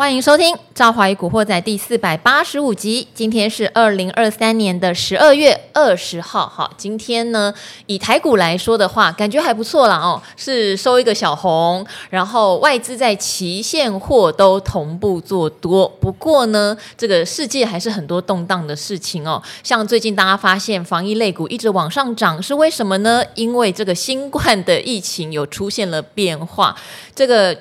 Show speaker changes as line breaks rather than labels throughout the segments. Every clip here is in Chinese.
欢迎收听《赵华与古惑仔》第四百八十五集。今天是二零二三年的十二月二十号。好，今天呢，以台股来说的话，感觉还不错啦哦，是收一个小红，然后外资在期现货都同步做多。不过呢，这个世界还是很多动荡的事情哦。像最近大家发现防疫类股一直往上涨，是为什么呢？因为这个新冠的疫情有出现了变化，这个。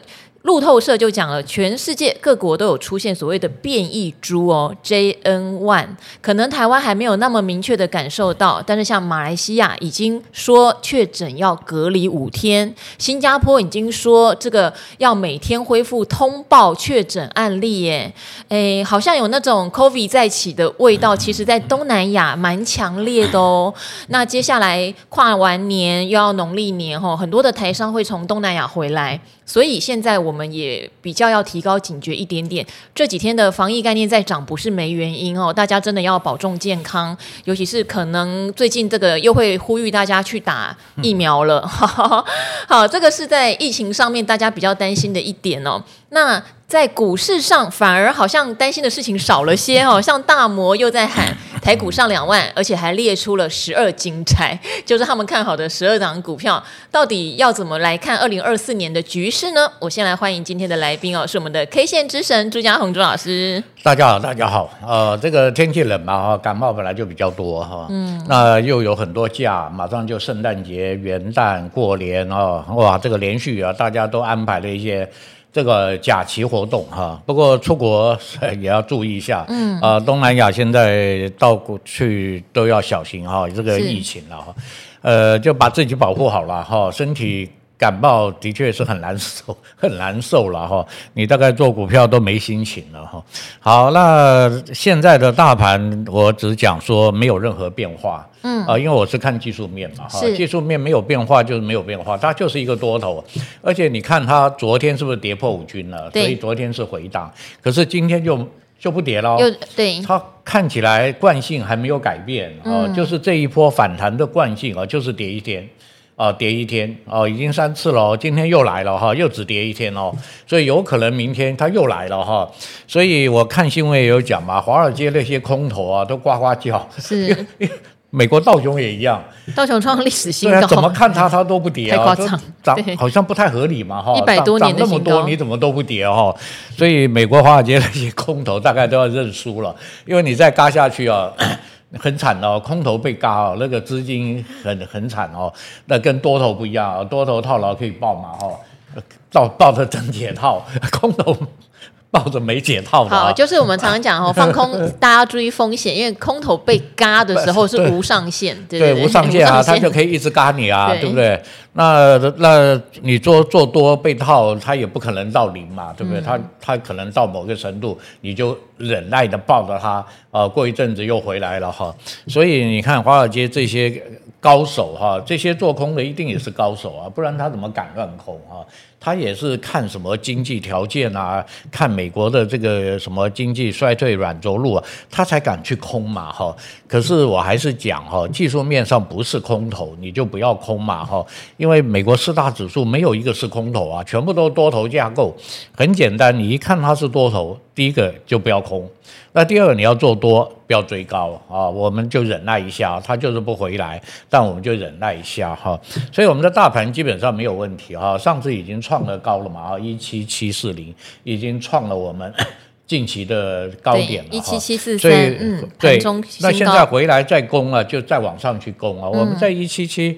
路透社就讲了，全世界各国都有出现所谓的变异株哦，JN1，可能台湾还没有那么明确的感受到，但是像马来西亚已经说确诊要隔离五天，新加坡已经说这个要每天恢复通报确诊案例耶，诶，好像有那种 COVID 再起的味道，其实在东南亚蛮强烈的哦。那接下来跨完年又要农历年吼，很多的台商会从东南亚回来。所以现在我们也比较要提高警觉一点点。这几天的防疫概念在涨，不是没原因哦。大家真的要保重健康，尤其是可能最近这个又会呼吁大家去打疫苗了。嗯、好，这个是在疫情上面大家比较担心的一点哦。那在股市上反而好像担心的事情少了些哦，像大摩又在喊。台股上两万，而且还列出了十二金钗，就是他们看好的十二档股票，到底要怎么来看二零二四年的局势呢？我先来欢迎今天的来宾哦，是我们的 K 线之神朱家宏朱老师。
大家好，大家好。呃，这个天气冷嘛，哈，感冒本来就比较多哈。嗯。那又有很多假，马上就圣诞节、元旦、过年啊，哇，这个连续啊，大家都安排了一些。这个假期活动哈，不过出国也要注意一下。嗯啊、呃，东南亚现在到过去都要小心哈，这个疫情了哈，呃，就把自己保护好了哈，身体。感冒的确是很难受，很难受了哈。你大概做股票都没心情了哈。好，那现在的大盘，我只讲说没有任何变化。嗯啊，因为我是看技术面嘛哈，技术面没有变化就是没有变化，它就是一个多头。而且你看它昨天是不是跌破五均了？所以昨天是回档，可是今天就就不跌了。对，它看起来惯性还没有改变啊，就是这一波反弹的惯性啊，就是跌一天。啊，跌一天哦，已经三次了，今天又来了哈，又只跌一天哦，所以有可能明天它又来了哈，所以我看新闻也有讲嘛，华尔街那些空头啊都呱呱叫，是，美国道琼也一样，
道琼创历史新高，
对啊，怎么看它它都不跌啊，
太夸
张，涨好像不太合理嘛哈，
一百多年那么多你
怎么都不跌哈，所以美国华尔街那些空头大概都要认输了，因为你再嘎下去啊。很惨哦，空头被嘎哦，那个资金很很惨哦，那跟多头不一样，多头套牢可以爆嘛哦，抱抱着真解套，空头抱着没解套的。
好，就是我们常常讲哦，放空大家要注意风险，因为空头被嘎的时候是无上限，对对，对，
对，无上限啊，他就可以一直嘎你啊，对，对不对？那那你做做多被套，他也不可能到零嘛，对不对？他他可能到某个程度，你就忍耐的抱着他，呃，过一阵子又回来了哈。所以你看华尔街这些高手哈，这些做空的一定也是高手啊，不然他怎么敢乱空啊？他也是看什么经济条件啊，看美国的这个什么经济衰退软着陆啊，他才敢去空嘛哈。可是我还是讲哈，技术面上不是空头，你就不要空嘛哈，因为美国四大指数没有一个是空头啊，全部都多头架构。很简单，你一看它是多头，第一个就不要空。那第二个你要做多，不要追高啊，我们就忍耐一下，它就是不回来，但我们就忍耐一下哈。所以我们的大盘基本上没有问题哈，上次已经创了高了嘛啊，一七七四零已经创了我们。近期的高点了，一七七四三，嗯，对，那现在回来再攻了，就再往上去攻啊。我们在一七七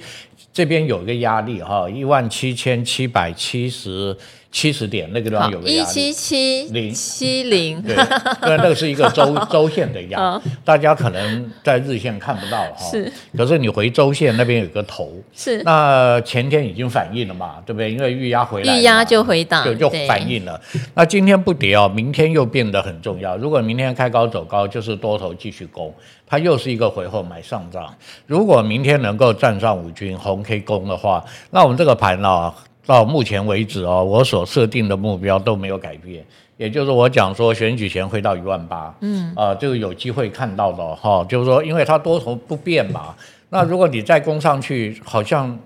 这边有一个压力哈，一万七千七百七十。七十点那个地方有个一七七零七零，对，因为那个是一个周 周线的压，大家可能在日线看不到哈，是，可是你回周线那边有个头，是，那前天已经反应了嘛，对不对？因为预压回来，预压就回档，就就反应了。那今天不跌哦，明天又变得很重要。如果明天开高走高，就是多头继续攻，它又是一个回后买上涨。如果明天能够站上五均红 K 攻的话，那我们这个盘呢？到目前为止哦，我所设定的目标都没有改变，也就是我讲说选举前会到一万八，嗯，啊，这个有机会看到的哈、哦，就是说因为它多头不变嘛，那如果你再攻上去，好像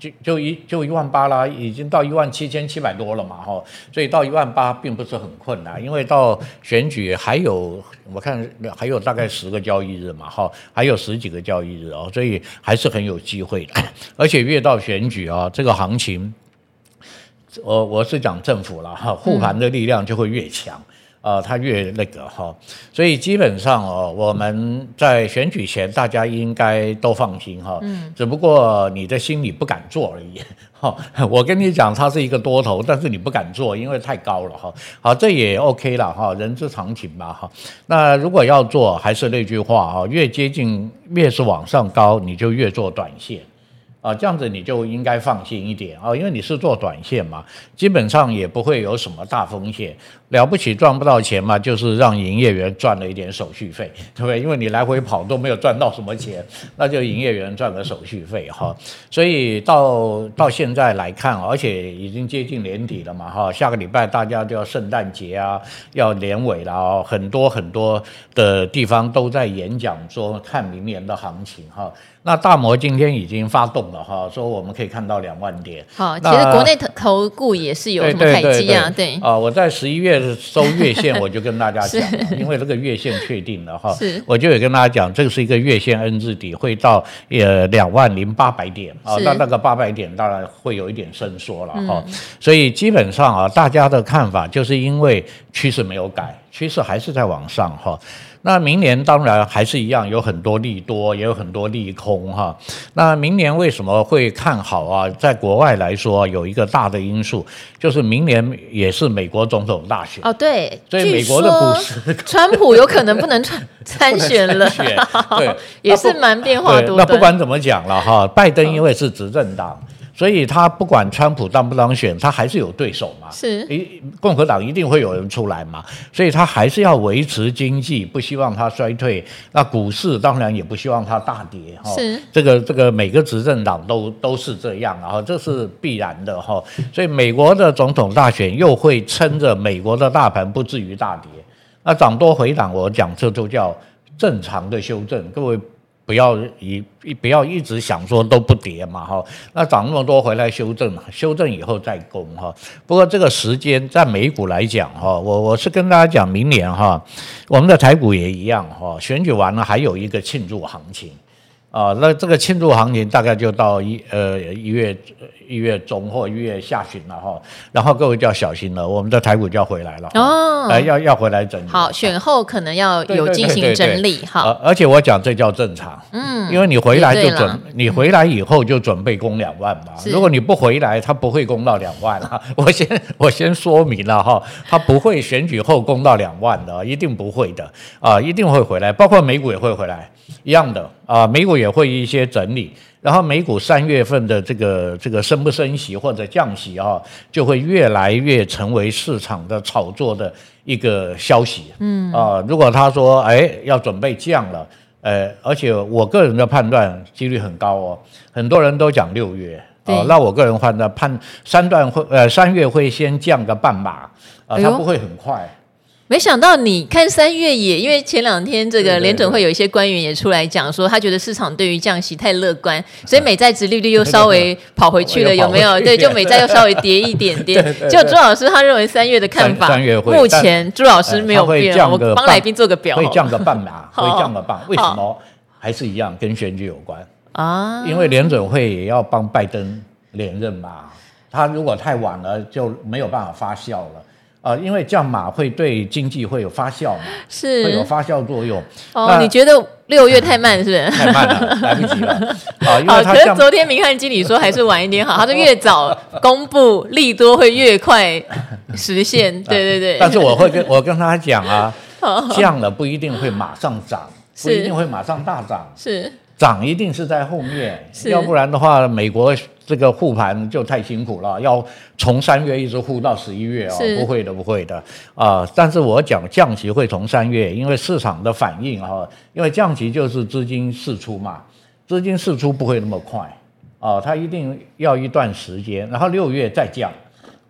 就就一就一万八啦，已经到一万七千七百多了嘛，哈，所以到一万八并不是很困难，因为到选举还有我看还有大概十个交易日嘛，哈，还有十几个交易日哦，所以还是很有机会的，而且越到选举啊，这个行情，我我是讲政府了哈，护盘的力量就会越强。呃，他越那个哈，所以基本上哦，我们在选举前大家应该都放心哈，嗯，只不过你的心里不敢做而已哈。我跟你讲，它是一个多头，但是你不敢做，因为太高了哈。好，这也 OK 了哈，人之常情吧哈。那如果要做，还是那句话哈，越接近越是往上高，你就越做短线。啊，这样子你就应该放心一点啊，因为你是做短线嘛，基本上也不会有什么大风险。了不起赚不到钱嘛，就是让营业员赚了一点手续费，对不对？因为你来回跑都没有赚到什么钱，那就营业员赚个手续费哈。所以到到现在来看，而且已经接近年底了嘛哈，下个礼拜大家就要圣诞节啊，要年尾了啊，很多很多的地方都在演讲说看明年的行情哈。那大摩今天已经发动了哈，说我们可以看到两万点。
好，其实国内投投顾也是有什么凯基啊，对
啊，我在十一月收月线，我就跟大家讲，因为这个月线确定了哈，我就有跟大家讲，这个是一个月线 N 字底，会到呃两万零八百点啊，那那个八百点当然会有一点伸缩了哈，所以基本上啊，大家的看法就是因为趋势没有改，趋势还是在往上哈。那明年当然还是一样，有很多利多，也有很多利空哈。那明年为什么会看好啊？在国外来说，有一个大的因素，就是明年也是美国总统大选
哦。对，
所以美国的股市，
川普有可能不能参参选了。对，也是蛮变化多的。
那不管怎么讲了哈，拜登因为是执政党。所以他不管川普当不当选，他还是有对手嘛。
是，
共和党一定会有人出来嘛。所以他还是要维持经济，不希望它衰退。那股市当然也不希望它大跌哈。是，这个这个每个执政党都都是这样，然后这是必然的哈。所以美国的总统大选又会撑着美国的大盘不至于大跌。那涨多回档，我讲这就叫正常的修正，各位。不要一不要一直想说都不跌嘛哈，那涨那么多回来修正嘛，修正以后再攻哈。不过这个时间在美股来讲哈，我我是跟大家讲，明年哈，我们的台股也一样哈，选举完了还有一个庆祝行情。啊，那这个庆祝行情大概就到一呃一月一月中或一月下旬了哈，然后各位就要小心了，我们的台股就要回来了哦，来要要回来整理。
好，选后可能要有进行整理哈。
而且我讲这叫正常，嗯，因为你回来就准，你回来以后就准备攻两万嘛。如果你不回来，它不会攻到两万哈。我先我先说明了哈，它不会选举后攻到两万的，一定不会的啊，一定会回来，包括美股也会回来。一样的啊，美股也会一些整理，然后美股三月份的这个这个升不升息或者降息啊，就会越来越成为市场的炒作的一个消息。嗯啊，如果他说哎要准备降了，呃，而且我个人的判断几率很高哦，很多人都讲六月啊，那我个人判断判三段会呃三月会先降个半码啊，它不会很快。
没想到你看三月也，因为前两天这个联准会有一些官员也出来讲说，他觉得市场对于降息太乐观，所以美债殖利率又稍微跑回去了，有没有？对，就美债又稍微跌一点点。就朱老师他认为三月的看法，目前朱老师没有变，我帮来宾做个表，
会降个半码，会降个半，为什么？还是一样跟选举有关啊？因为联准会也要帮拜登连任嘛，他如果太晚了就没有办法发酵了。啊，因为降码会对经济会有发酵嘛，是会有发酵作用。
哦，你觉得六月太慢是不是？
太慢了，来不及了。啊，因为
可是昨天明翰经理说还是晚一点好，他说越早 公布利多会越快实现。对对对。
但是我会跟我跟他讲啊，降了不一定会马上涨，不一定会马上大涨。是。涨一定是在后面，要不然的话，美国这个护盘就太辛苦了，要从三月一直护到十一月啊，不会的，不会的啊。但是我讲降息会从三月，因为市场的反应啊，因为降息就是资金释出嘛，资金释出不会那么快啊，它一定要一段时间，然后六月再降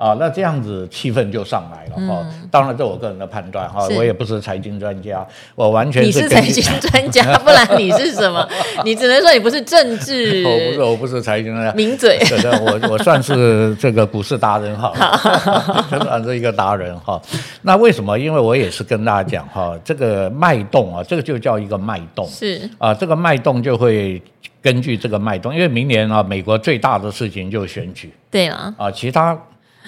啊，那这样子气氛就上来了哈。嗯、当然，这我个人的判断哈，我也不是财经专家，我完全是。
你是财经专家，不然你是什么？你只能说你不是政治。
我不是，我不是财经专家。
名嘴。
对的，我我算是这个股市达人哈，算是一个达人哈。那为什么？因为我也是跟大家讲哈，这个脉动啊，这个就叫一个脉动。
是
啊，这个脉动就会根据这个脉动，因为明年啊，美国最大的事情就是选举。
对啊。啊，
其他。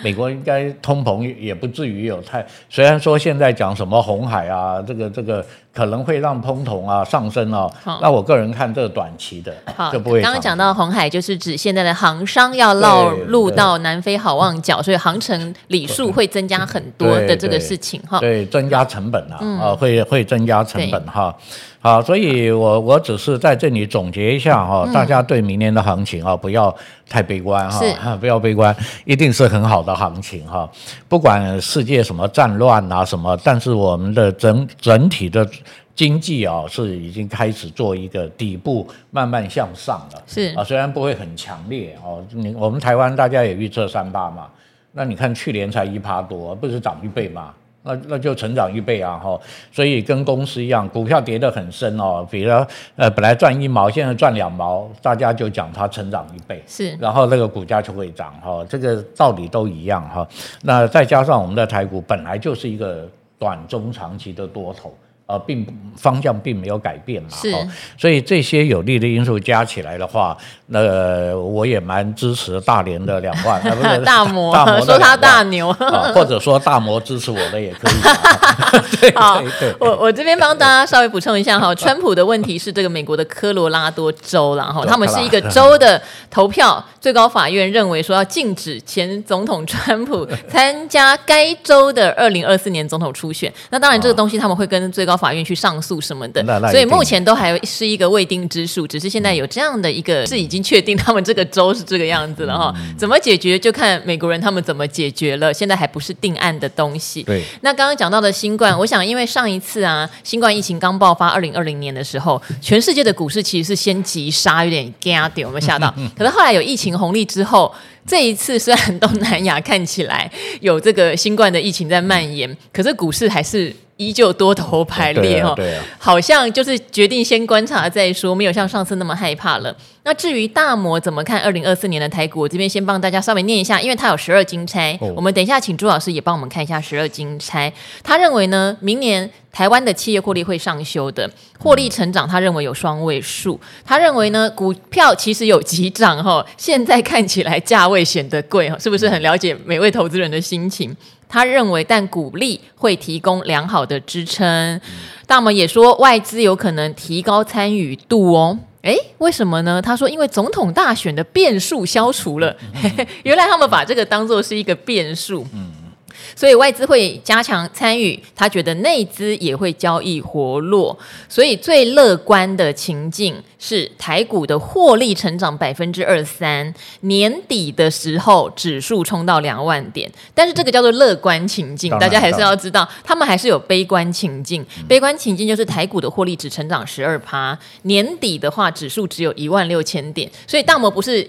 美国应该通膨也不至于有太，虽然说现在讲什么红海啊，这个这个可能会让通膨啊上升啊，那我个人看这个短期的
好
就不会。
刚刚讲到红海，就是指现在的航商要绕路到南非好望角，所以航程里数会增加很多的这个事情哈。
对，增加成本啊，嗯、啊会会增加成本哈。好，所以我我只是在这里总结一下哈，嗯、大家对明年的行情啊，不要太悲观哈，是 不要悲观，一定是很好的行情哈。不管世界什么战乱啊什么，但是我们的整整体的经济啊，是已经开始做一个底部慢慢向上了。是啊，虽然不会很强烈哦，你我们台湾大家也预测三八嘛，那你看去年才一趴多，不是涨一倍吗？那那就成长一倍啊哈，所以跟公司一样，股票跌得很深哦，比如呃本来赚一毛，现在赚两毛，大家就讲它成长一倍，是，然后那个股价就会涨哈，这个道理都一样哈。那再加上我们的台股本来就是一个短中长期的多头。呃，并方向并没有改变嘛，是，所以这些有利的因素加起来的话，那个、我也蛮支持大连的两万，啊、不是
大摩，
大摩
说他大牛，
啊、或者说大摩支持我的也可以。
好，我我这边帮大家稍微补充一下哈，川普的问题是这个美国的科罗拉多州然后他们是一个州的投票，最高法院认为说要禁止前总统川普参加该州的二零二四年总统初选，那当然这个东西他们会跟最高。法院去上诉什么的，所以目前都还是一个未定之数。只是现在有这样的一个是已经确定，他们这个州是这个样子了哈。怎么解决就看美国人他们怎么解决了。现在还不是定案的东西。对。那刚刚讲到的新冠，我想因为上一次啊，新冠疫情刚爆发，二零二零年的时候，全世界的股市其实是先急杀，有点惊掉，有没有吓到？可是后来有疫情红利之后，这一次虽然东南亚看起来有这个新冠的疫情在蔓延，可是股市还是。依旧多头排列哈，好像就是决定先观察再说，没有像上次那么害怕了。那至于大摩怎么看二零二四年的台股，我这边先帮大家稍微念一下，因为他有十二金钗，我们等一下请朱老师也帮我们看一下十二金钗。他认为呢，明年台湾的企业获利会上修的，获利成长他认为有双位数。他认为呢，股票其实有急涨哈，现在看起来价位显得贵哈，是不是很了解每位投资人的心情？他认为，但股利会提供良好的支撑。大摩也说，外资有可能提高参与度哦。诶，为什么呢？他说，因为总统大选的变数消除了。原来他们把这个当做是一个变数。所以外资会加强参与，他觉得内资也会交易活络，所以最乐观的情境是台股的获利成长百分之二三，年底的时候指数冲到两万点。但是这个叫做乐观情境，大家还是要知道，他们还是有悲观情境。悲观情境就是台股的获利只成长十二趴，年底的话指数只有一万六千点，所以大摩不是。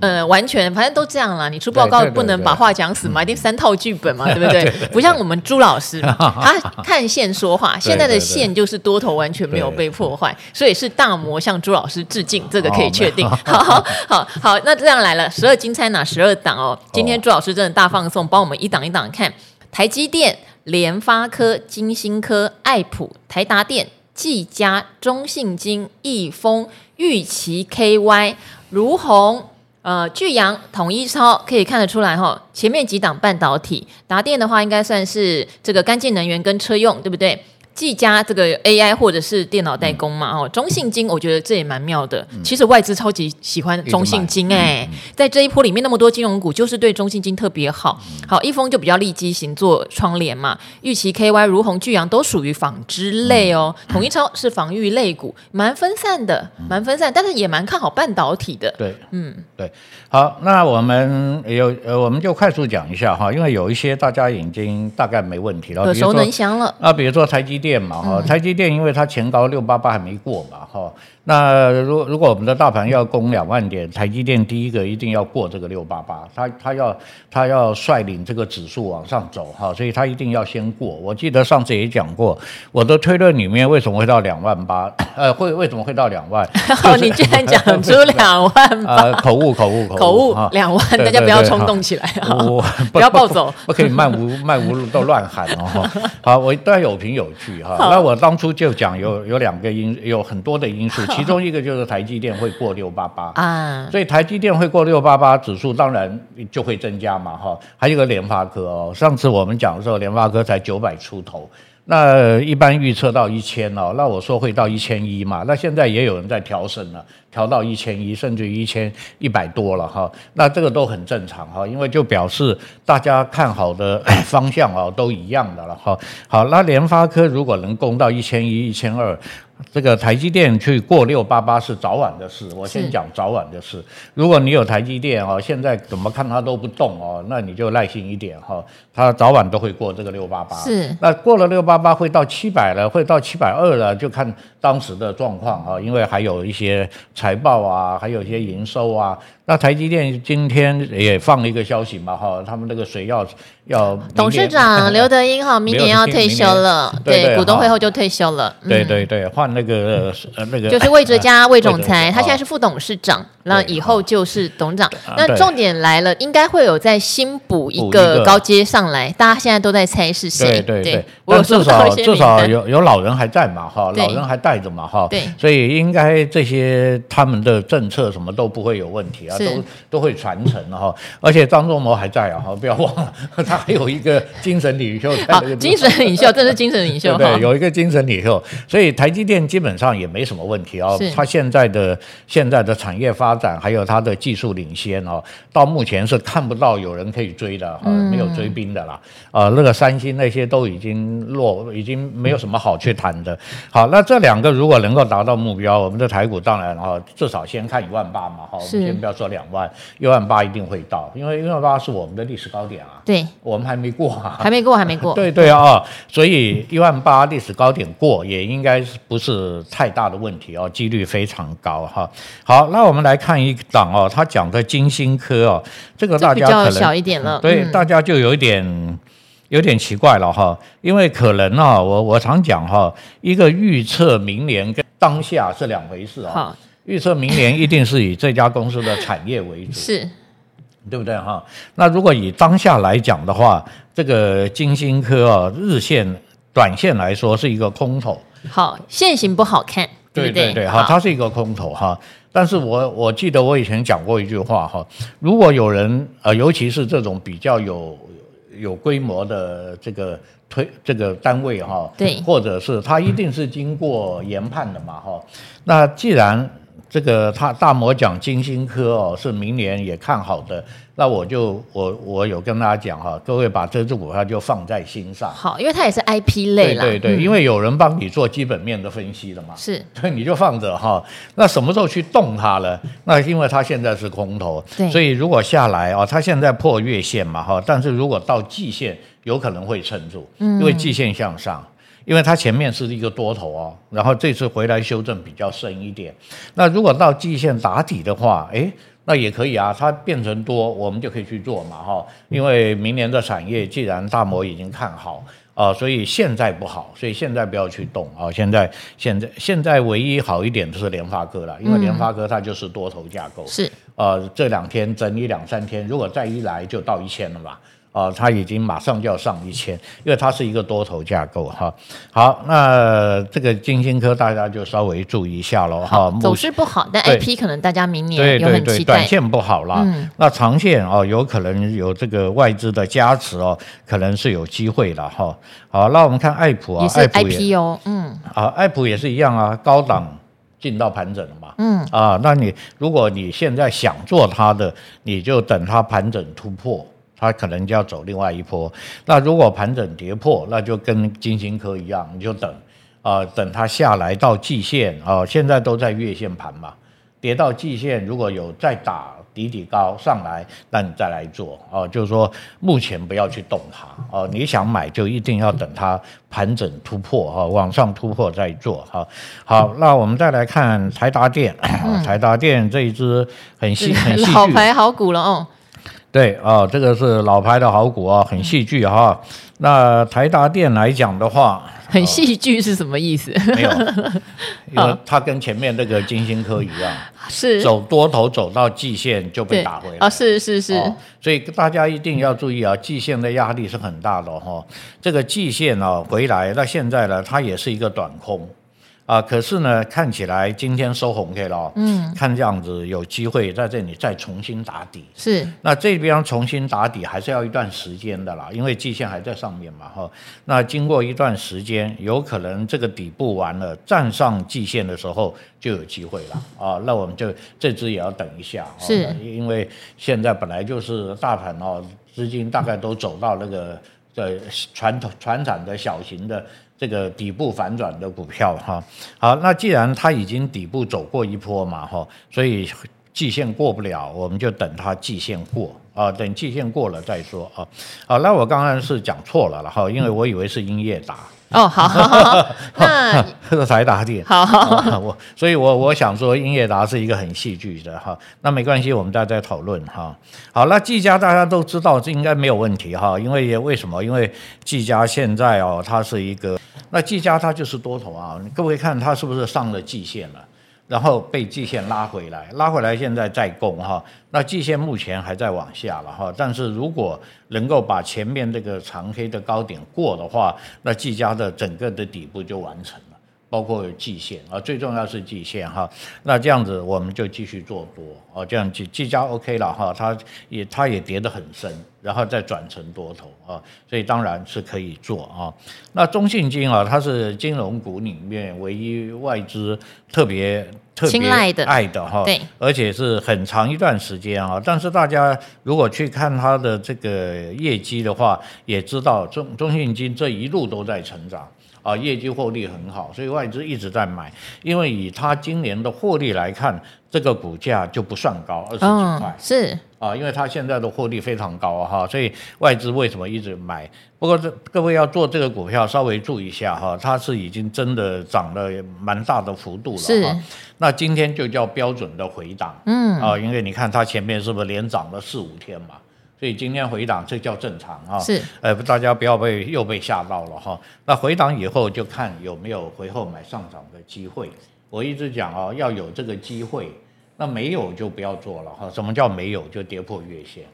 呃，完全，反正都这样啦。你出报告不能把话讲死嘛，一定三套剧本嘛，对不对？不像我们朱老师，他看线说话。现在的线就是多头完全没有被破坏，所以是大魔向朱老师致敬，这个可以确定。好好好好，那这样来了，十二金钗哪十二档哦？今天朱老师真的大放送，帮我们一档一档看：台积电、联发科、金星科、爱普、台达电、技嘉、中信金、易丰、玉琪 KY、儒鸿。呃，巨阳、统一超可以看得出来哈，前面几档半导体，达电的话应该算是这个干净能源跟车用，对不对？技嘉这个 AI 或者是电脑代工嘛，哦，中信金我觉得这也蛮妙的。其实外资超级喜欢中信金哎，在这一波里面那么多金融股，就是对中信金特别好。好，一峰就比较利基型做窗帘嘛，玉期 KY、如虹巨阳都属于纺织类哦。统一超是防御类股，蛮分散的，蛮分散，但是也蛮看好半导体的。
对，嗯，对。好，那我们有呃，我们就快速讲一下哈，因为有一些大家已经大概没问题了，
耳熟能详了。
啊，比如说台积。电嘛，哈、嗯，台积电因为它前高六八八还没过嘛，哈。那如如果我们的大盘要攻两万点，台积电第一个一定要过这个六八八，它它要它要率领这个指数往上走哈，所以它一定要先过。我记得上次也讲过，我的推论里面为什么会到两万八？呃，会为什么会到两万？
哦，你居然讲出两万八？
呃，口误口误口误，
口误两万，大家不要冲动起来啊，不要暴走，
不可以漫无漫无都乱喊哦。好，我都要有凭有据哈。那我当初就讲有有两个因，有很多的因素。其中一个就是台积电会过六八八 啊，所以台积电会过六八八指数，当然就会增加嘛哈。还有一个联发科哦，上次我们讲的时候，联发科才九百出头，那一般预测到一千哦，那我说会到一千一嘛，那现在也有人在调升了，调到一千一，甚至于一千一百多了哈。那这个都很正常哈，因为就表示大家看好的 方向哦都一样的了哈。好，那联发科如果能攻到一千一、一千二。这个台积电去过六八八是早晚的事，我先讲早晚的事。如果你有台积电哦，现在怎么看它都不动哦，那你就耐心一点哈，它早晚都会过这个六八八。是，那过了六八八会到七百了，会到七百二了，就看当时的状况啊，因为还有一些财报啊，还有一些营收啊。那台积电今天也放了一个消息嘛，哈，他们那个谁要要
董事长刘德英哈，明年要退休了，对，股东会后就退休了，
对对对，换那个呃那个
就是魏哲家魏总裁，他现在是副董事长，那以后就是董事长。那重点来了，应该会有再新补一个高阶上来，大家现在都在猜是谁？
对对对，我至少至少有有老人还在嘛，哈，老人还带着嘛，哈，对，所以应该这些他们的政策什么都不会有问题啊。都都会传承哈，而且张忠谋还在啊，哈，不要忘了，他还有一个精神领袖。好，
精神领袖，这是精神领袖。
对，有一个精神领袖，所以台积电基本上也没什么问题哦。他现在的现在的产业发展，还有他的技术领先哦，到目前是看不到有人可以追的，没有追兵的啦。啊，那个三星那些都已经落，已经没有什么好去谈的。好，那这两个如果能够达到目标，我们的台股当然啊，至少先看一万八嘛，哈，我们先不要说。两万一万八一定会到，因为一万八是我们的历史高点啊。
对，
我们还没过啊，
还没过，还没过。
对对啊，所以一万八历史高点过也应该是不是太大的问题哦，几率非常高哈。好，那我们来看一档哦，他讲的金星科哦，这个大家可能
小一点了，
对，大家就有一点有点奇怪了哈，因为可能啊，我我常讲哈，一个预测明年跟当下是两回事啊。预测明年一定是以这家公司的产业为主，是，对不对哈？那如果以当下来讲的话，这个金星科啊，日线、短线来说是一个空头。
好，线型不好看，对不对？
对对对，好，它是一个空头哈。但是我我记得我以前讲过一句话哈，如果有人呃，尤其是这种比较有有规模的这个推这个单位哈，对，或者是他一定是经过研判的嘛哈。那既然这个他大魔讲金星科哦，是明年也看好的，那我就我我有跟大家讲哈，各位把这只股票就放在心上。
好，因为它也是 IP 类啦。
对对对，嗯、因为有人帮你做基本面的分析了嘛。是。所以你就放着哈，那什么时候去动它呢？那因为它现在是空头，所以如果下来啊，它现在破月线嘛哈，但是如果到季线，有可能会撑住，因为季线向上。因为它前面是一个多头哦，然后这次回来修正比较深一点。那如果到季线打底的话，诶，那也可以啊，它变成多，我们就可以去做嘛哈。因为明年的产业既然大摩已经看好啊，所以现在不好，所以现在不要去动啊。现在现在现在唯一好一点就是联发科了，因为联发科它就是多头架构。是。呃，这两天整理两三天，如果再一来就到一千了吧。啊，它已经马上就要上一千，因为它是一个多头架构哈。好，那这个晶心科大家就稍微注意一下喽哈。
走势不好，但 IP 可能大家明年有很期待。
短线不好啦，嗯、那长线哦，有可能有这个外资的加持哦，可能是有机会的哈。好，那我们看爱普啊，
也是 IP 哦，嗯，
啊，爱普也是一样啊，高档进到盘整了嘛，嗯，啊，那你如果你现在想做它的，你就等它盘整突破。它可能就要走另外一波，那如果盘整跌破，那就跟金星科一样，你就等啊、呃，等它下来到季线啊、呃，现在都在月线盘嘛，跌到季线，如果有再打底底高上来，那你再来做哦。就是说，目前不要去动它哦。你想买就一定要等它盘整突破哈，往上突破再做哈。好，那我们再来看台达电，嗯、台达电这一支很细 很细，
老牌好股了哦。
对啊，这个是老牌的好股啊，很戏剧哈。那台达电来讲的话，
很戏剧是什么意思？
没有，因为它跟前面那个金星科一样，
是
走多头走到季线就被打回来
啊，是是是、哦，
所以大家一定要注意啊，季线的压力是很大的哈。这个季线啊回来，那现在呢，它也是一个短空。啊，可是呢，看起来今天收红 K 了，嗯，看这样子有机会在这里再重新打底，
是。
那这边重新打底还是要一段时间的啦，因为季线还在上面嘛，哈。那经过一段时间，有可能这个底部完了，站上季线的时候就有机会了啊。那我们就这只也要等一下，
是。
因为现在本来就是大盘哦，资金大概都走到那个的传统传产的小型的。这个底部反转的股票哈，好，那既然它已经底部走过一波嘛哈，所以季线过不了，我们就等它季线过啊，等季线过了再说啊。好，那我刚刚是讲错了了哈，因为我以为是英业达。
哦，好，好，好，那
这个台达电，
好，好，
我，所以我我想说，英业达是一个很戏剧的哈，那没关系，我们大家再讨论哈。好，那技嘉大家都知道，这应该没有问题哈，因为为什么？因为技嘉现在哦，它是一个，那技嘉它就是多头啊，各位看它是不是上了季线了？然后被季线拉回来，拉回来现在再供哈，那季线目前还在往下了哈，但是如果能够把前面这个长黑的高点过的话，那技嘉的整个的底部就完成。包括有季线啊，最重要是季线哈。那这样子我们就继续做多啊，这样技技嘉 OK 了哈，它也它也跌得很深，然后再转成多头啊，所以当然是可以做啊。那中信金啊，它是金融股里面唯一外资特别特别爱的哈，对，而且是很长一段时间啊。但是大家如果去看它的这个业绩的话，也知道中中信金这一路都在成长。啊，业绩获利很好，所以外资一直在买。因为以它今年的获利来看，这个股价就不算高，二十几块。
嗯、是
啊，因为它现在的获利非常高哈，所以外资为什么一直买？不过这各位要做这个股票，稍微注意一下哈，它是已经真的涨了蛮大的幅度了。
哈。
那今天就叫标准的回档。嗯。啊，因为你看它前面是不是连涨了四五天嘛？所以今天回档，这叫正常啊。
是，
呃，大家不要被又被吓到了哈。那回档以后就看有没有回后买上涨的机会。我一直讲啊，要有这个机会，那没有就不要做了哈。什么叫没有？就跌破月线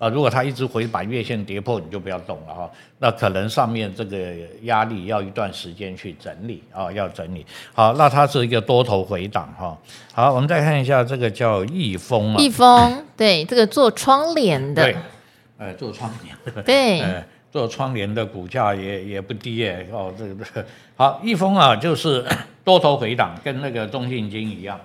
啊。如果它一直回把月线跌破，你就不要动了哈。那可能上面这个压力要一段时间去整理啊，要整理。好，那它是一个多头回档哈。好，我们再看一下这个叫易峰嘛。
易峰，对，这个做窗帘的。
对。呃，做窗帘
的，对，
呃，做窗帘的股价也也不低耶，哦，这个好，易丰啊，就是 多头回档，跟那个中信金一样，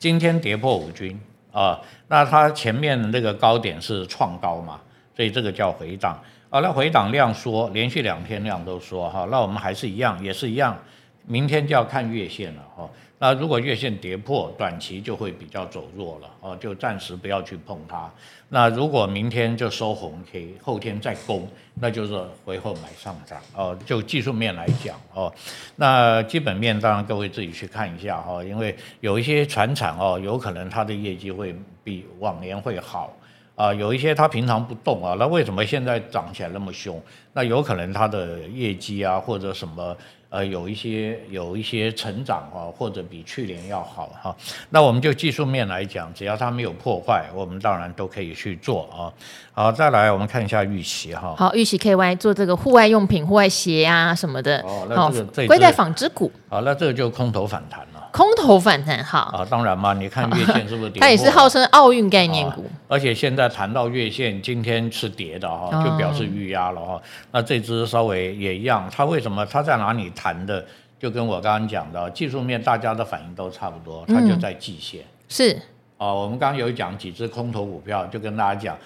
今天跌破五均啊，那它前面那个高点是创高嘛，所以这个叫回档啊，那回档量缩，连续两天量都缩哈，那我们还是一样，也是一样，明天就要看月线了哈。那如果月线跌破，短期就会比较走弱了哦，就暂时不要去碰它。那如果明天就收红 K，后天再攻，那就是回后买上涨哦。就技术面来讲哦，那基本面当然各位自己去看一下哈，因为有一些船厂哦，有可能它的业绩会比往年会好啊，有一些它平常不动啊，那为什么现在涨起来那么凶？那有可能它的业绩啊或者什么。呃，有一些有一些成长啊，或者比去年要好哈。那我们就技术面来讲，只要它没有破坏，我们当然都可以去做啊。好，再来我们看一下玉玺哈。
好，玉玺 KY 做这个户外用品、户外鞋啊什么的。
哦，那这个
归在纺织股。
好，那这个就空头反弹了。
空头反弹哈
啊，当然嘛，你看月线是不是跌？
它也是号称奥运概念股，
而且现在谈到月线，今天是跌的哈，就表示预压了哈。哦、那这只稍微也一样，它为什么它在哪里谈的？就跟我刚刚讲的技术面，大家的反应都差不多，它就在季线。
嗯、是
啊，我们刚刚有讲几只空头股票，就跟大家讲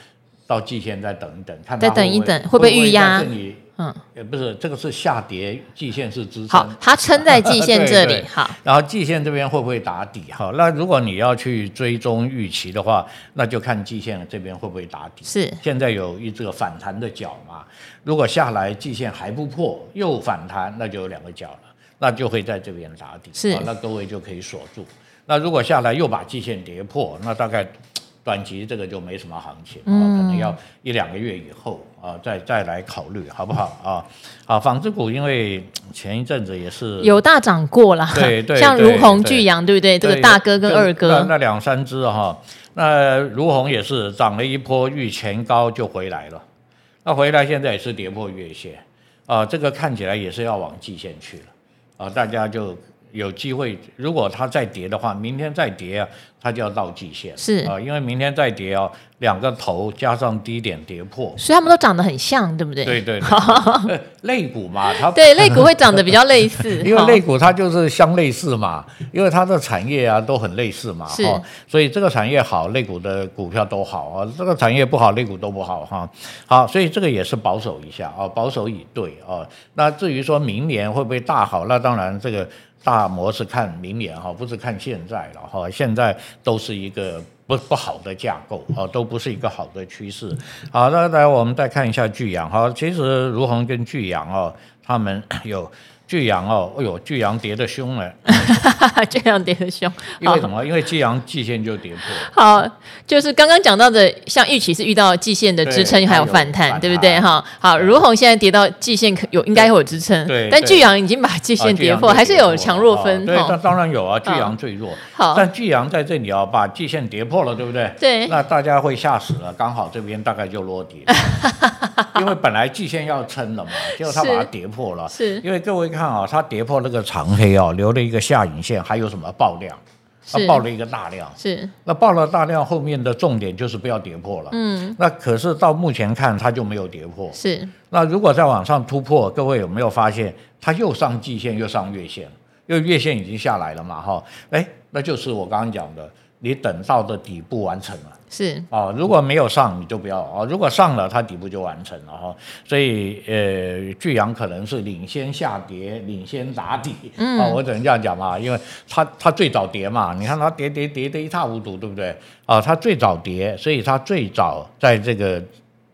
到季线再等一等，看
再等一等会不会预压？嗯，
也不是，这个是下跌，季线是支撑。
好，它撑在季线这里。
对对
好，
然后季线这边会不会打底？哈，那如果你要去追踪预期的话，那就看季线这边会不会打底。
是，
现在有一这个反弹的角嘛？如果下来季线还不破，又反弹，那就有两个角了，那就会在这边打底。
是，
那各位就可以锁住。那如果下来又把季线跌破，那大概。短期这个就没什么行情，嗯、可能要一两个月以后啊，再再来考虑，好不好啊？好，纺织股因为前一阵子也是
有大涨过了，
对 对，
像如虹、巨阳，对不对？这个大哥跟二哥，
那那两三只哈，那如虹也是涨了一波，遇前高就回来了，那回来现在也是跌破月线啊，这个看起来也是要往季线去了啊，大家就。有机会，如果它再跌的话，明天再跌啊，它就要到季线。
是
啊，因为明天再跌哦，两个头加上低点跌破，
所以他们都长得很像，对不对？
对对对，类股 嘛，它
对类股会长得比较类似，
因为类股它就是相类似嘛，因为它的产业啊都很类似嘛，
是，
所以这个产业好，类股的股票都好啊；这个产业不好，类股都不好哈。好，所以这个也是保守一下啊，保守以对啊。那至于说明年会不会大好，那当然这个。大模是看明年哈，不是看现在了哈。现在都是一个不不好的架构啊，都不是一个好的趋势。好，那来我们再看一下巨阳哈，其实如恒跟巨阳啊，他们 有。聚阳哦，哎呦，巨阳跌得凶了，
巨阳跌得凶，
因为什么？因为巨阳季线就跌破。
好，就是刚刚讲到的，像预期是遇到季线的支撑，还有反弹，对不对？哈，好，如虹现在跌到季线可有应该会有支撑，对。但巨阳已经把季线跌破，还是有强弱分。
对，那当然有啊，巨阳最弱。好，但巨阳在这里啊，把季线跌破了，对不对？对。那大家会吓死了，刚好这边大概就落底了，因为本来季线要撑了嘛，结果他把它跌破了。是。因为各位看。看啊，它跌破那个长黑哦，留了一个下影线，还有什么爆量？它爆了一个大量，是那爆了大量，后面的重点就是不要跌破了。嗯，那可是到目前看它就没有跌破。是那如果再往上突破，各位有没有发现它又上季线又上月线？因为月线已经下来了嘛，哈，哎，那就是我刚刚讲的，你等到的底部完成了。是哦，如果没有上，你就不要哦。如果上了，它底部就完成了哈。所以呃，巨阳可能是领先下跌，领先打底。嗯，哦，我只能这样讲嘛，因为它它最早跌嘛，你看它跌跌跌得一塌糊涂，对不对？啊，它最早跌，所以它最早在这个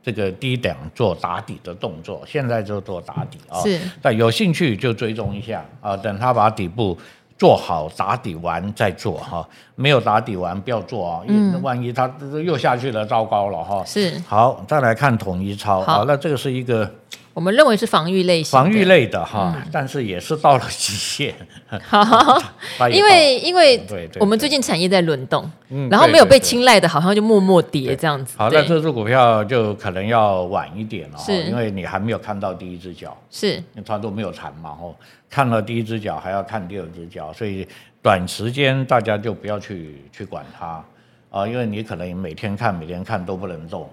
这个低点做打底的动作，现在就做打底啊。是，但有兴趣就追踪一下啊，等它把底部。做好打底完再做哈，没有打底完不要做啊，因为万一它又下去了，糟糕了哈。是，好，再来看统一超，好，那这个是一个。
我们认为是防御类型，
防御类的哈，但是也是到了极限。
好，因为因为我们最近产业在轮动，嗯然后没有被青睐的，好像就默默跌这样子。
好，那这支股票就可能要晚一点了，是，因为你还没有看到第一只脚，是，因为它都没有弹嘛，哦，看了第一只脚还要看第二只脚，所以短时间大家就不要去去管它。啊，因为你可能每天看每天看都不能动。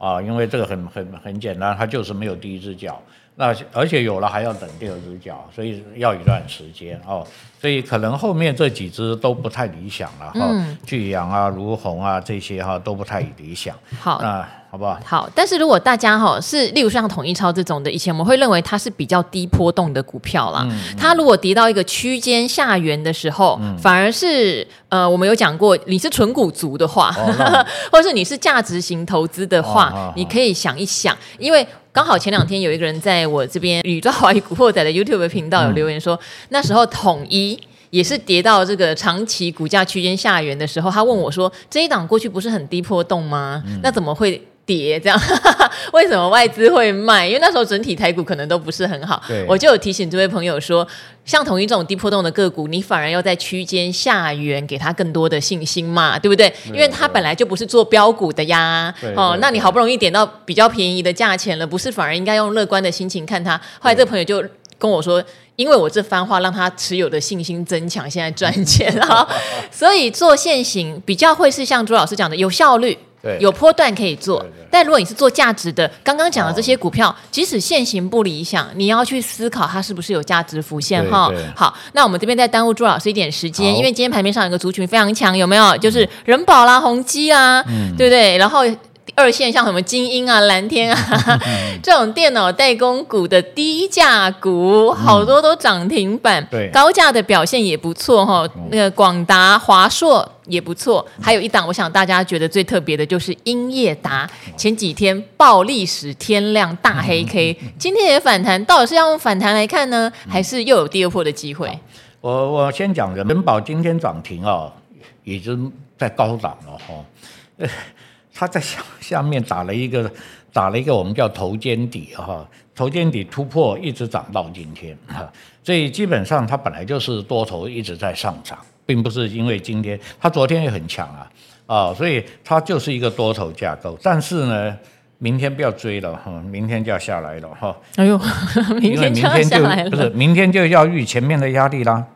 啊，因为这个很很很简单，它就是没有第一只脚，那而且有了还要等第二只脚，所以要一段时间哦，所以可能后面这几只都不太理想了哈，嗯、聚阳啊、如虹啊这些哈都不太理想。好，那。好不好？
好，但是如果大家哈是，例如像统一超这种的，以前我们会认为它是比较低波动的股票啦。嗯嗯、它如果跌到一个区间下缘的时候，嗯、反而是呃，我们有讲过，你是纯股族的话，哦、或者是你是价值型投资的话，哦、你可以想一想，因为刚好前两天有一个人在我这边宇宙华语古惑仔的 YouTube 频道有留言说，嗯、那时候统一也是跌到这个长期股价区间下缘的时候，他问我说，这一档过去不是很低波动吗？嗯、那怎么会？跌这样，为什么外资会卖？因为那时候整体台股可能都不是很好。对我就有提醒这位朋友说，像同一这种低波动的个股，你反而要在区间下缘给他更多的信心嘛，对不对？因为他本来就不是做标股的呀。哦，那你好不容易点到比较便宜的价钱了，不是反而应该用乐观的心情看他？后来这个朋友就跟我说，因为我这番话让他持有的信心增强，现在赚钱啊。所以做现行比较会是像朱老师讲的有效率。对有波段可以做，但如果你是做价值的，刚刚讲的这些股票，哦、即使现行不理想，你要去思考它是不是有价值浮现哈。好，那我们这边再耽误朱老师一点时间，因为今天盘面上有个族群非常强，有没有？就是人保啦、宏基啊，嗯、对不对？然后。二线像什么精英啊、蓝天啊 这种电脑代工股的低价股，好多都涨停板。对，高价的表现也不错哈。那个广达、华硕也不错，还有一档，我想大家觉得最特别的就是英业达，前几天爆历史天量大黑 K，今天也反弹，到底是要用反弹来看呢，还是又有第二波的机会？
我我先讲人保今天涨停啊，已经在高档了哈。它在下下面打了一个打了一个我们叫头肩底哈，头肩底突破一直涨到今天哈，所以基本上它本来就是多头一直在上涨，并不是因为今天它昨天也很强啊啊，所以它就是一个多头架构。但是呢，明天不要追了哈，明天就要下来了哈。
哎呦，明天就要下来了，
不是明天就要遇前面的压力啦。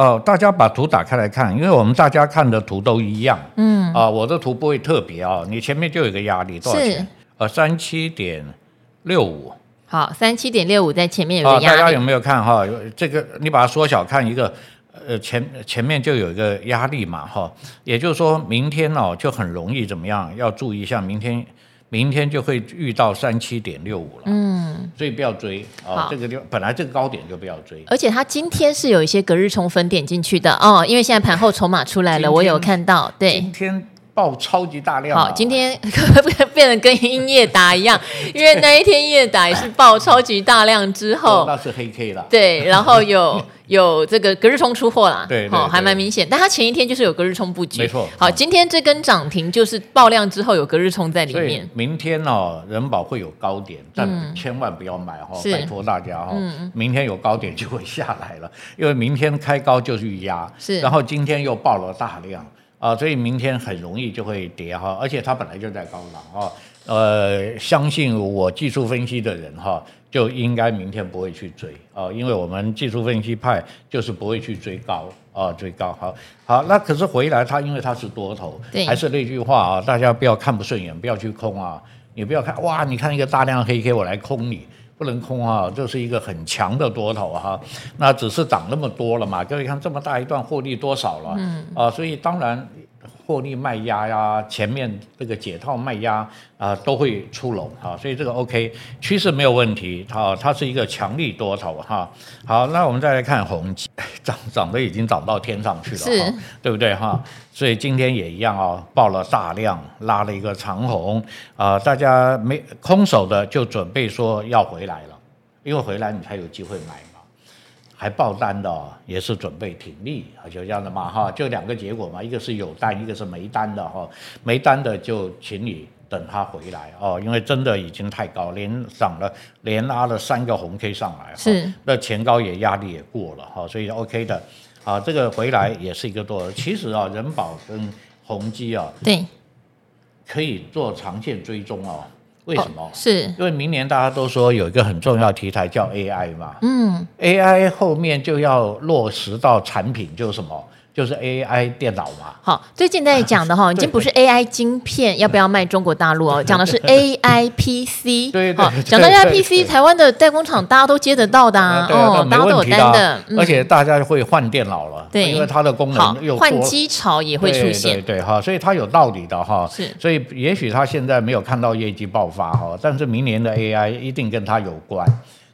哦，大家把图打开来看，因为我们大家看的图都一样。嗯。啊，我的图不会特别啊，你前面就有个压力，多少钱？呃，三七点六五。
好，三七点六五在前面有个压力。
大家有没有看哈？这个你把它缩小看一个，呃，前前面就有一个压力嘛，哈。也就是说明天哦，就很容易怎么样？要注意一下明天。明天就会遇到三七点六五了，嗯，所以不要追啊，这个就本来这个高点就不要追。
而且它今天是有一些隔日冲分点进去的哦，因为现在盘后筹码出来了，我有看到，对，
今天爆超级大量，
好，今天 变得跟英业达一样？因为那一天业达也是爆超级大量之后，
那是黑 K 了，
对，然后有。有这个隔日冲出货啦，
对，好，
还蛮明显。但它前一天就是有隔日冲布局，
没错。
好，今天这根涨停就是爆量之后有隔日冲在里面。
明天哦，人保会有高点，但千万不要买哈，拜托大家哈。明天有高点就会下来了，因为明天开高就是预压，是。然后今天又爆了大量啊，所以明天很容易就会跌哈，而且它本来就在高档啊。呃，相信我技术分析的人哈。就应该明天不会去追啊，因为我们技术分析派就是不会去追高啊，追高好，好，那可是回来它因为它是多头，对还是那句话啊，大家不要看不顺眼，不要去空啊，你不要看哇，你看一个大量黑 K 我来空你，不能空啊，这是一个很强的多头哈、啊，那只是涨那么多了嘛，各位看这么大一段获利多少了，嗯啊，所以当然。获利卖压呀，前面这个解套卖压啊，都会出笼啊，所以这个 OK，趋势没有问题，好，它是一个强力多头哈。好，那我们再来看宏碁，涨涨的已经涨到天上去了，是，对不对哈？所以今天也一样啊，爆了大量，拉了一个长红啊，大家没空手的就准备说要回来了，因为回来你才有机会买。还爆单的也是准备停利，就这样的嘛哈，就两个结果嘛，一个是有单，一个是没单的哈，没单的就请你等它回来哦，因为真的已经太高，连涨了，连拉了三个红 K 上来，是，那前高也压力也过了哈，所以 OK 的，啊，这个回来也是一个多，其实啊，人保跟宏基啊，对，可以做长线追踪哦。为什么？是因为明年大家都说有一个很重要题材叫 AI 嘛，嗯，AI 后面就要落实到产品，就是什么？就是 AI 电脑嘛。好，
最近在讲的哈，已经不是 AI 晶片要不要卖中国大陆哦，讲的是 AI PC。对对。讲到 AI PC，台湾的代工厂大家都接得到的啊，哦，大家都有单的。
而且大家会换电脑了，对，因为它的功能又
换机潮也会出现。
对对哈，所以它有道理的哈。是。所以也许他现在没有看到业绩爆发哈，但是明年的 AI 一定跟它有关。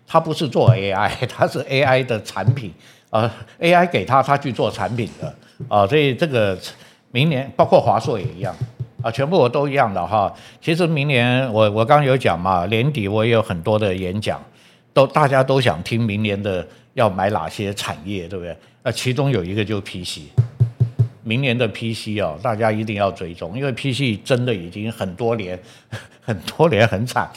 它不是做 AI，它是 AI 的产品。呃，AI 给他，他去做产品的啊、所以这个明年包括华硕也一样啊、全部我都一样的哈。其实明年我我刚有讲嘛，年底我也有很多的演讲，都大家都想听明年的要买哪些产业，对不对？那其中有一个就是 PC。明年的 PC 哦，大家一定要追踪，因为 PC 真的已经很多年、很多年很惨，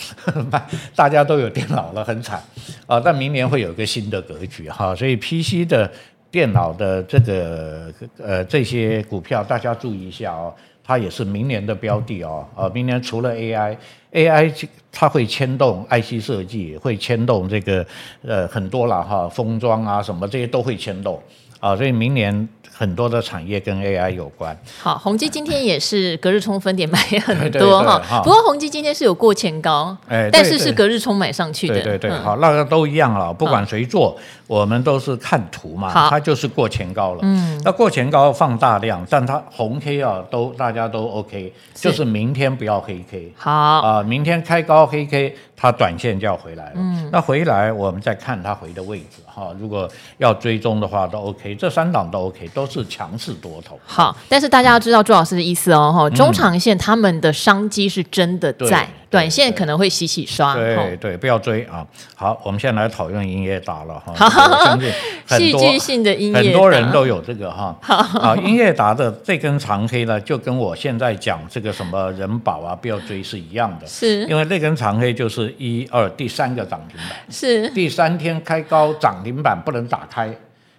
大家都有电脑了，很惨啊。但明年会有一个新的格局哈，所以 PC 的电脑的这个呃这些股票，大家注意一下哦，它也是明年的标的哦。啊，明年除了 AI，AI 它会牵动 IC 设计，会牵动这个呃很多了哈，封装啊什么这些都会牵动啊，所以明年。很多的产业跟 AI 有关。
好，宏基今天也是隔日冲分点买很多哈，不过宏基今天是有过前高，哎，但是是隔日冲买上去的。
对对对，好，那个都一样了，不管谁做，我们都是看图嘛，它就是过前高了。
嗯，
那过前高放大量，但它红 K 啊都大家都 OK，
是
就是明天不要黑 K。
好
啊、呃，明天开高黑 K，它短线就要回来了。
嗯，
那回来我们再看它回的位置哈。如果要追踪的话，都 OK，这三档都 OK，都是强势多头。
好，但是大家要知道朱老师的意思哦，哈，中长线他们的商机是真的在，
嗯、
短线可能会洗洗刷。
对对，不要追啊。好，我们现在来讨论营业打了哈。我相信
戏剧性的音乐，
很多人都有这个哈。好，音乐达的这根长黑呢，就跟我现在讲这个什么人保啊，不要追是一样的。
是，
因为那根长黑就是一二第三个涨停板，
是。
第三天开高涨停板不能打开，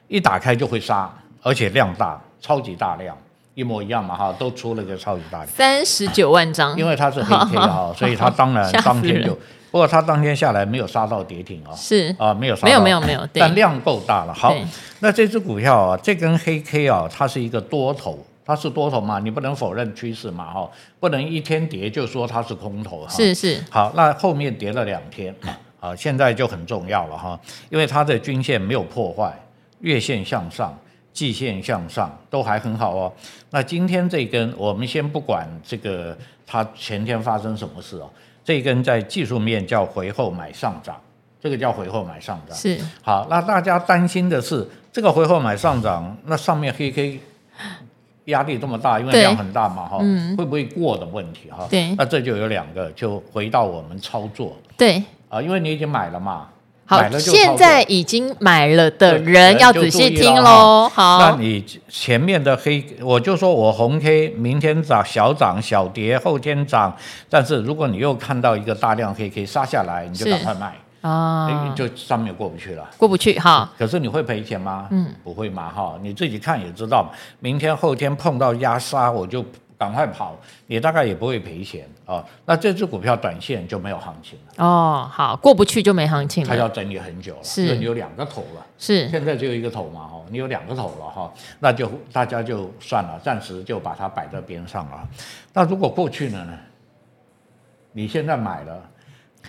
一打开就会杀，而且量大，超级大量。一模一样嘛哈，都出了个超级大量，
三十九万张，
因为它是黑天哈，所以它当然 当天就，不过它当天下来没有杀到跌停啊，
是
啊没有杀，
没有没有没有，
但量够大了。好，那这只股票啊，这根黑 K 啊，它是一个多头，它是多头嘛，你不能否认趋势嘛哈，不能一天跌就说它是空头哈。
是是，
好，那后面跌了两天，啊，现在就很重要了哈，因为它的均线没有破坏，月线向上。季线向上都还很好哦。那今天这根，我们先不管这个它前天发生什么事哦。这根在技术面叫回后买上涨，这个叫回后买上涨。
是。
好，那大家担心的是这个回后买上涨，那上面黑 K 压力这么大，因为量很大嘛哈，
嗯、
会不会过的问题哈？
对。那
这就有两个，就回到我们操作。
对。
啊，因为你已经买了嘛。
好，现在已经买了的人要仔细听喽。好，
那你前面的黑，我就说我红 K，明天涨小涨小跌，后天涨，但是如果你又看到一个大量黑 K 杀下来，你就赶快卖啊，就上面过不去了，
过不去哈。
可是你会赔钱吗？
嗯，
不会嘛哈，你自己看也知道，明天后天碰到压杀我就。赶快跑，你大概也不会赔钱啊。那这只股票短线就没有行情了。
哦，好，过不去就没行情了。
它要整理很久了，
是，
你有两个头了。
是，
现在只有一个头嘛，哈，你有两个头了哈，那就大家就算了，暂时就把它摆在边上了。那如果过去了呢？你现在买了。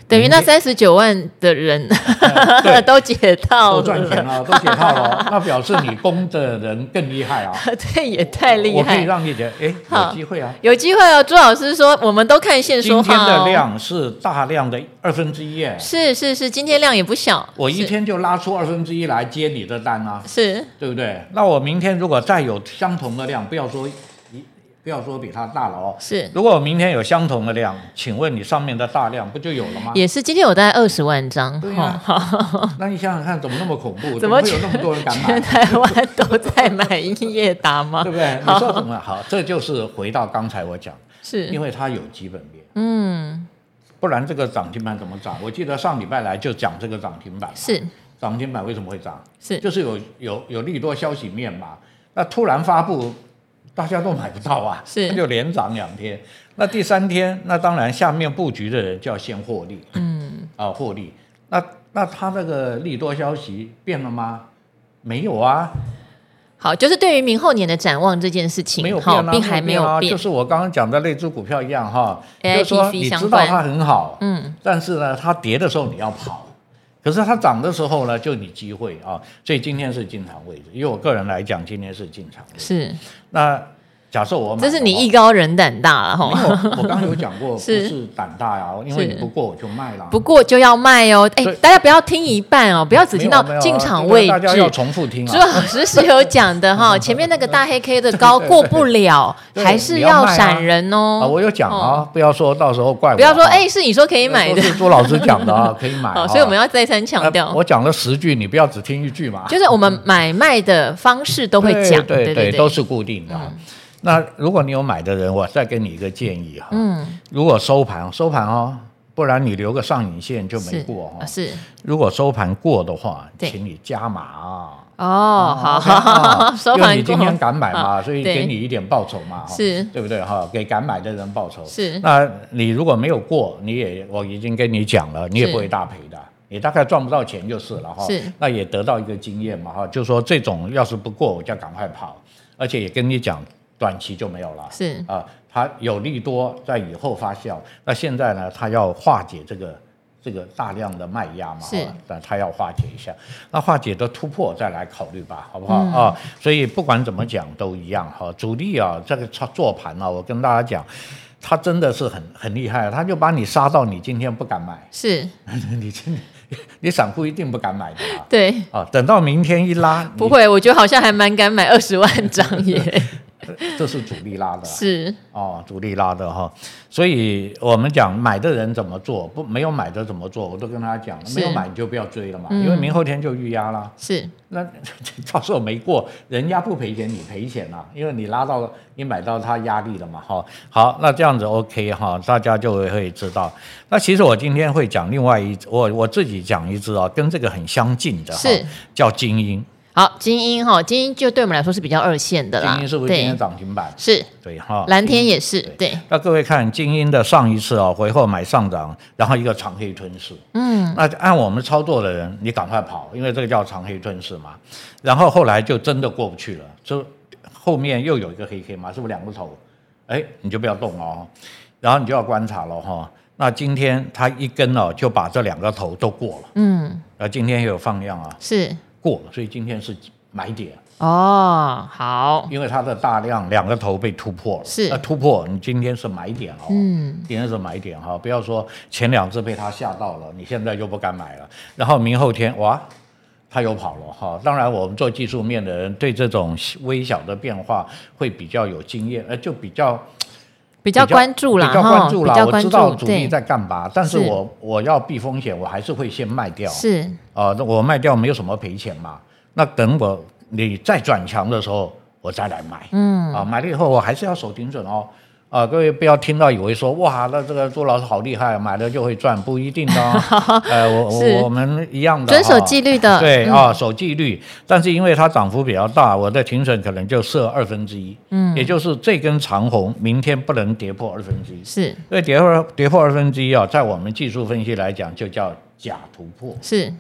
等于那三十九万的人 都解套了，
都赚钱了，都解套了，那表示你攻的人更厉害啊！
这，也太厉害。
我可以让你觉得，哎，有机会啊，
有机会哦。朱老师说，我们都看线说话。
今天的量是大量的二分之一，哎
是是是，今天量也不小。
我一天就拉出二分之一来接你的单啊，
是
对不对？那我明天如果再有相同的量，不要说。不要说比它大了哦。
是，
如果明天有相同的量，请问你上面的大量不就有了吗？
也是，今天有大概二十万张。
对呀、啊。那你想想看，怎么那么恐怖？
怎么
会有那么多人敢买？
全台湾都在买 英业达吗？
对不对？你说怎么好？这就是回到刚才我讲，
是
因为它有基本面。
嗯。
不然这个涨停板怎么涨？我记得上礼拜来就讲这个涨停板。
是。涨
停板为什么会涨？
是。
就是有有有利多消息面嘛。那突然发布。大家都买不到啊，
是，
就连涨两天。那第三天，那当然下面布局的人就要先获利，
嗯，
啊，获利。那那他那个利多消息变了吗？没有啊。
好，就是对于明后年的展望这件事情，
没有变啊，
并还没有变，
啊。就是我刚刚讲的那只股票一样哈，就是说你知道它很好，
嗯，
但是呢，它跌的时候你要跑，可是它涨的时候呢，就你机会啊。所以今天是进场位置，因为我个人来讲，今天是进场位置。
是。
那假设我买，
这是你艺高人胆大了哈。
我刚刚有讲过，不是胆大呀，因为你不过我就卖了。
不过就要卖哦，哎，大家不要听一半哦，不要只听到进场位置。
大家要重复听啊。
朱老师是有讲的哈，前面那个大黑 K 的高过不了，还是要闪人哦。
我有讲啊，不要说到时候怪我。
不要说哎，是你说可以买的，
是朱老师讲的啊，可以买。
所以我们要再三强调，
我讲了十句，你不要只听一句嘛。
就是我们买卖的方式都会讲，
对对，都是固定的。那如果你有买的人，我再给你一个建议哈。嗯。如果收盘收盘哦，不然你留个上影线就没过哈。
是。
如果收盘过的话，请你加码啊。
哦，好好好。收盘过。
因为你今天敢买嘛，所以给你一点报酬嘛。
是。
对不对哈？给敢买的人报酬。
是。
那你如果没有过，你也我已经跟你讲了，你也不会大赔的，你大概赚不到钱就是了哈。
是。
那也得到一个经验嘛哈，就说这种要是不过，我就要赶快跑，而且也跟你讲。短期就没有了，
是啊、呃，
它有利多在以后发酵。那现在呢，它要化解这个这个大量的卖压嘛，
是，
但它要化解一下，那化解的突破再来考虑吧，好不好啊？所以不管怎么讲都一样哈。主力啊，这个操做盘啊，我跟大家讲，他真的是很很厉害，他就把你杀到你今天不敢买，
是，
你真的，你散户一定不敢买。对，啊、哦，等到明天一拉，
不会，我觉得好像还蛮敢买二十万张耶。
这是主力拉的，
是。
哦，主力拉的哈，所以我们讲买的人怎么做，不没有买的怎么做，我都跟他讲了，没有买你就不要追了嘛，因为明后天就预压了，
是，
那 到时候没过，人家不赔钱，你赔钱了，因为你拉到你买到他压力了嘛，哈，好，那这样子 OK 哈，大家就会知道。那其实我今天会讲另外一，我我自己讲一只啊，跟这个很相近的，哈叫精英。
好，精英哈，精英就对我们来说是比较二线的啦。
精英是不是今天涨停板？
是，
对哈。
蓝天也是，对。
那各位看精英的上一次啊，回后买上涨，然后一个长黑吞噬。嗯。那按我们操作的人，你赶快跑，因为这个叫长黑吞噬嘛。然后后来就真的过不去了，就后面又有一个黑黑嘛，是不是两个头？哎，你就不要动哦，然后你就要观察了哈。那今天它一根哦，就把这两个头都过了。嗯。那今天也有放量啊。
是。过，
所以今天是。买点。
哦，好，
因为它的大量两个头被突破了，
是。
那突破，你今天是买点哦，嗯，今天是买点哈，不要说前两只被它吓到了，你现在就不敢买了，然后明后天哇，它又跑了哈。当然，我们做技术面的人对这种微小的变化会比较有经验，呃，就比较
比较关注啦，
比较关注啦，我知道主力在干嘛，但是我我要避风险，我还是会先卖掉，
是
啊，那我卖掉没有什么赔钱嘛。那等我你再转强的时候，我再来买。嗯啊，买了以后我还是要守停准哦。啊，各位不要听到以为说哇，那这个朱老师好厉害，买了就会赚，不一定的。呃，我我我们一样的，
遵守纪律的。
对啊，守纪律。但是因为它涨幅比较大，我的停损可能就设二分之一。嗯，也就是这根长红明天不能跌破二分之一。
是，
因为跌破跌破二分之一啊，在我们技术分析来讲，就叫假突破。
是。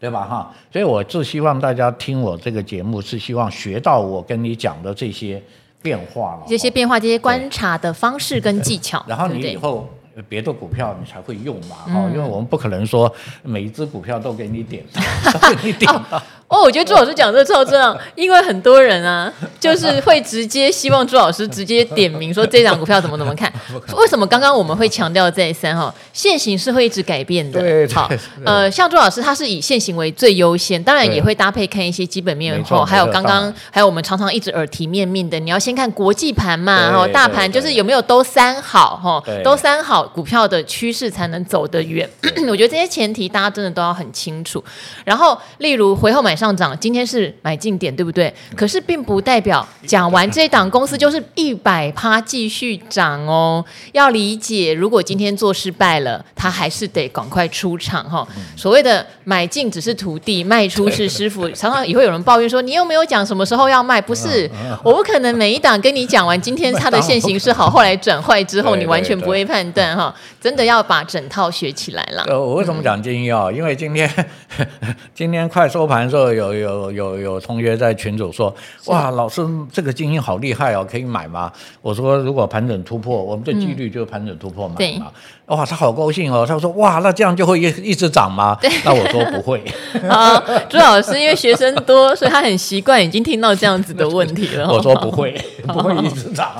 对吧哈？所以我是希望大家听我这个节目，是希望学到我跟你讲的这些变化了，
这些变化，这些观察的方式跟技巧。
然后你以后别的股票你才会用嘛哈，嗯、因为我们不可能说每一只股票都给你点，都给你点到。
哦，我觉得朱老师讲这超正，因为很多人啊，就是会直接希望朱老师直接点名说这档股票怎么怎么看。为什么刚刚我们会强调再三哈？线型是会一直改变的。
对，
好，呃，像朱老师他是以线型为最优先，当然也会搭配看一些基本面后，还有刚刚还有我们常常一直耳提面命的，你要先看国际盘嘛，哈，大盘就是有没有都三好哈，都三好，股票的趋势才能走得远。我觉得这些前提大家真的都要很清楚。然后，例如回后买。上涨，今天是买进点，对不对？可是并不代表讲完这档公司就是一百趴继续涨哦。要理解，如果今天做失败了，他还是得赶快出场哈。所谓的买进只是徒弟，卖出是师傅。常常也会有人抱怨说，你又没有讲什么时候要卖，不是？我不可能每一档跟你讲完，今天它的现形是好，后来转坏之后，你完全不会判断哈。真的要把整套学起来了。
呃，我为什么讲精英啊？因为今天 今天快收盘的时候。有有有有同学在群组说，哇，老师这个精英好厉害哦，可以买吗？我说如果盘整突破，我们的纪律就是盘整突破买嘛。嗯、哇，他好高兴哦，他说哇，那这样就会一一直涨吗？对那我说不会。
好，朱老师因为学生多，所以他很习惯已经听到这样子的问题了。
我说不会，不会一直涨。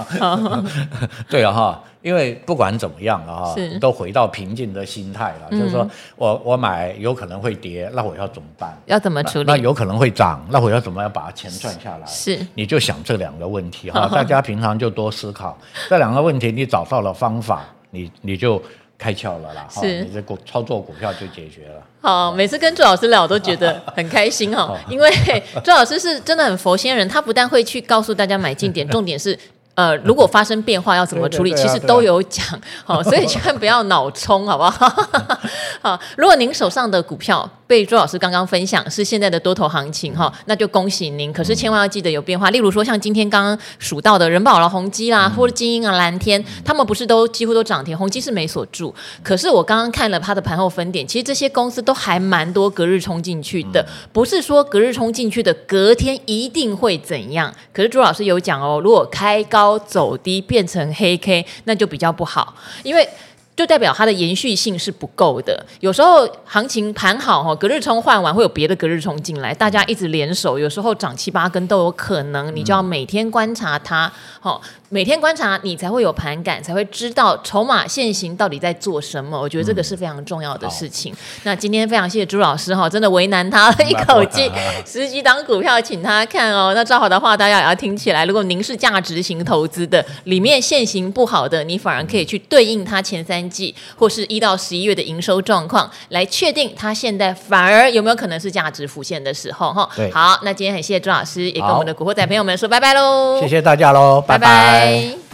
对啊哈。因为不管怎么样了哈，是都回到平静的心态了。嗯、就是说我我买有可能会跌，那我要怎么办？
要怎么处理？
那，那有可能会涨，那我要怎么样把钱赚下来？
是，
你就想这两个问题哈。大家平常就多思考这两个问题，你找到了方法，你你就开窍了啦。是，你这股操作股票就解决了。
好，每次跟朱老师聊，我都觉得很开心哈，因为 朱老师是真的很佛仙人，他不但会去告诉大家买进点，重点是。呃，如果发生变化要怎么处理，其实都有讲，好，所以千万不要脑冲，好不好？好，如果您手上的股票被朱老师刚刚分享是现在的多头行情哈，那就恭喜您。可是千万要记得有变化，例如说像今天刚刚数到的人保啦、宏基啦，或者精英啊、蓝天，他们不是都几乎都涨停，宏基是没锁住。可是我刚刚看了它的盘后分点，其实这些公司都还蛮多隔日冲进去的，不是说隔日冲进去的隔天一定会怎样。可是朱老师有讲哦，如果开高。高走低变成黑 K，那就比较不好，因为就代表它的延续性是不够的。有时候行情盘好哈，隔日冲换完会有别的隔日冲进来，大家一直联手，有时候涨七八根都有可能。你就要每天观察它，好、每天观察你才会有盘感，才会知道筹码现行到底在做什么。我觉得这个是非常重要的事情。嗯、那今天非常谢谢朱老师哈，真的为难他了一口气，十几档股票请他看哦。那照好的话，大家也要听起来。如果您是价值型投资的，里面现行不好的，你反而可以去对应它前三。季或是一到十一月的营收状况，来确定它现在反而有没有可能是价值浮现的时候哈。好，那今天很谢谢朱老师，也跟我们的古惑仔朋友们说拜拜喽。
谢谢大家喽，拜拜。拜拜。